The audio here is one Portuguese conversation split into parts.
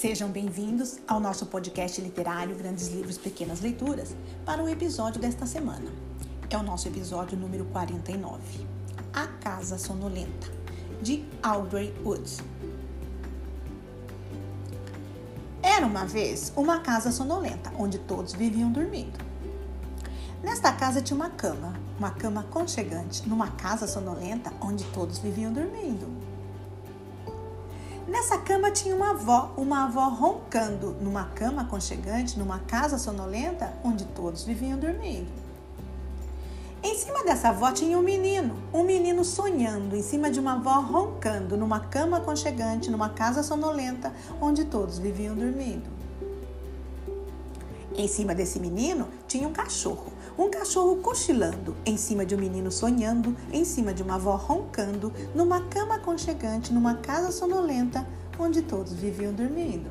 Sejam bem-vindos ao nosso podcast literário Grandes Livros, Pequenas Leituras para o episódio desta semana. É o nosso episódio número 49, A Casa Sonolenta, de Audrey Woods. Era uma vez uma casa sonolenta onde todos viviam dormindo. Nesta casa tinha uma cama, uma cama aconchegante, numa casa sonolenta onde todos viviam dormindo. Nessa cama tinha uma avó, uma avó roncando, numa cama aconchegante, numa casa sonolenta, onde todos viviam dormindo. Em cima dessa avó tinha um menino, um menino sonhando, em cima de uma avó roncando, numa cama aconchegante, numa casa sonolenta, onde todos viviam dormindo. Em cima desse menino tinha um cachorro, um cachorro cochilando, em cima de um menino sonhando, em cima de uma avó roncando, numa cama aconchegante, numa casa sonolenta, onde todos viviam dormindo.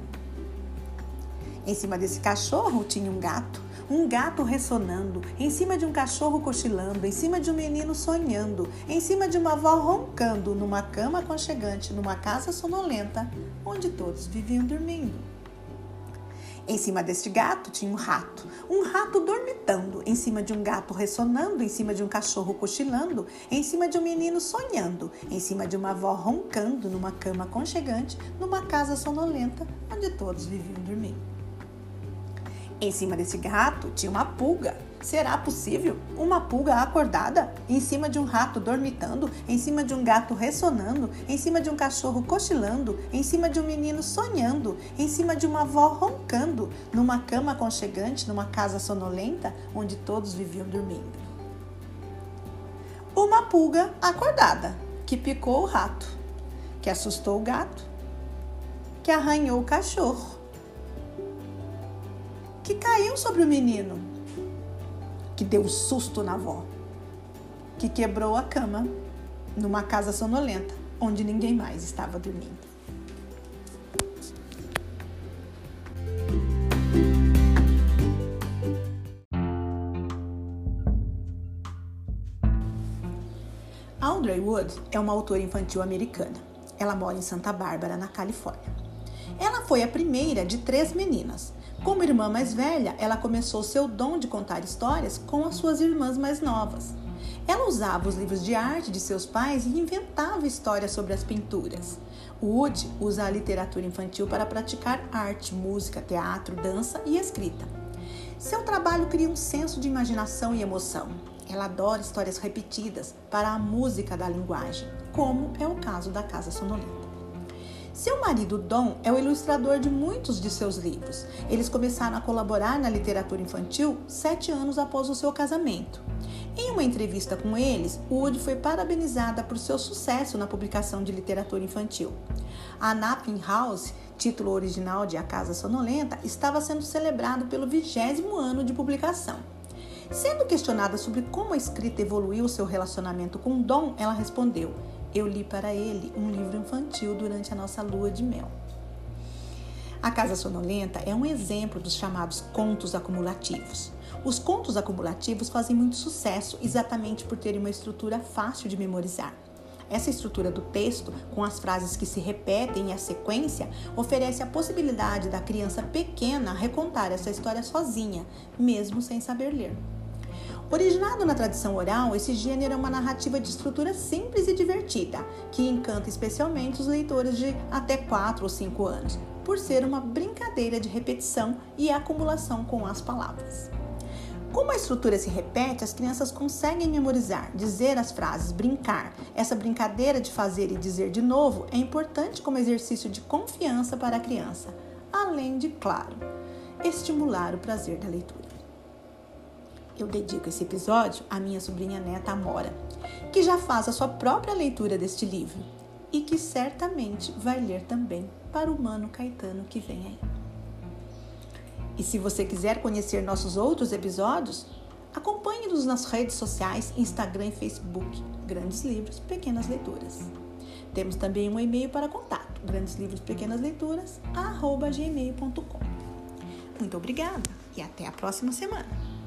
Em cima desse cachorro tinha um gato, um gato ressonando, em cima de um cachorro cochilando, em cima de um menino sonhando, em cima de uma avó roncando, numa cama aconchegante, numa casa sonolenta, onde todos viviam dormindo. Em cima deste gato tinha um rato, um rato dormitando, em cima de um gato ressonando, em cima de um cachorro cochilando, em cima de um menino sonhando, em cima de uma avó roncando, numa cama aconchegante, numa casa sonolenta, onde todos viviam dormindo. Em cima desse gato tinha uma pulga, Será possível uma pulga acordada em cima de um rato dormitando, em cima de um gato ressonando, em cima de um cachorro cochilando, em cima de um menino sonhando, em cima de uma avó roncando, numa cama aconchegante, numa casa sonolenta onde todos viviam dormindo? Uma pulga acordada que picou o rato, que assustou o gato, que arranhou o cachorro, que caiu sobre o menino que deu um susto na avó, que quebrou a cama numa casa sonolenta onde ninguém mais estava dormindo. Audrey Wood é uma autora infantil americana. Ela mora em Santa Bárbara, na Califórnia. Ela foi a primeira de três meninas, como irmã mais velha, ela começou seu dom de contar histórias com as suas irmãs mais novas. Ela usava os livros de arte de seus pais e inventava histórias sobre as pinturas. Wood usa a literatura infantil para praticar arte, música, teatro, dança e escrita. Seu trabalho cria um senso de imaginação e emoção. Ela adora histórias repetidas para a música da linguagem, como é o caso da Casa Sonolenta. Seu marido Dom é o ilustrador de muitos de seus livros. Eles começaram a colaborar na literatura infantil sete anos após o seu casamento. Em uma entrevista com eles, Wood foi parabenizada por seu sucesso na publicação de literatura infantil. A Napping House, título original de A Casa Sonolenta, estava sendo celebrado pelo vigésimo ano de publicação. Sendo questionada sobre como a escrita evoluiu seu relacionamento com Dom, ela respondeu: eu li para ele um livro infantil durante a nossa lua de mel. A Casa Sonolenta é um exemplo dos chamados contos acumulativos. Os contos acumulativos fazem muito sucesso exatamente por terem uma estrutura fácil de memorizar. Essa estrutura do texto, com as frases que se repetem e a sequência, oferece a possibilidade da criança pequena recontar essa história sozinha, mesmo sem saber ler. Originado na tradição oral, esse gênero é uma narrativa de estrutura simples e divertida, que encanta especialmente os leitores de até 4 ou 5 anos, por ser uma brincadeira de repetição e acumulação com as palavras. Como a estrutura se repete, as crianças conseguem memorizar, dizer as frases, brincar. Essa brincadeira de fazer e dizer de novo é importante como exercício de confiança para a criança, além de, claro, estimular o prazer da leitura eu dedico esse episódio à minha sobrinha neta Amora, que já faz a sua própria leitura deste livro e que certamente vai ler também para o Mano Caetano que vem aí. E se você quiser conhecer nossos outros episódios, acompanhe-nos nas redes sociais, Instagram e Facebook, Grandes Livros, Pequenas Leituras. Temos também um e-mail para contato, grandes livros pequenas leituras, gmail.com. Muito obrigada e até a próxima semana.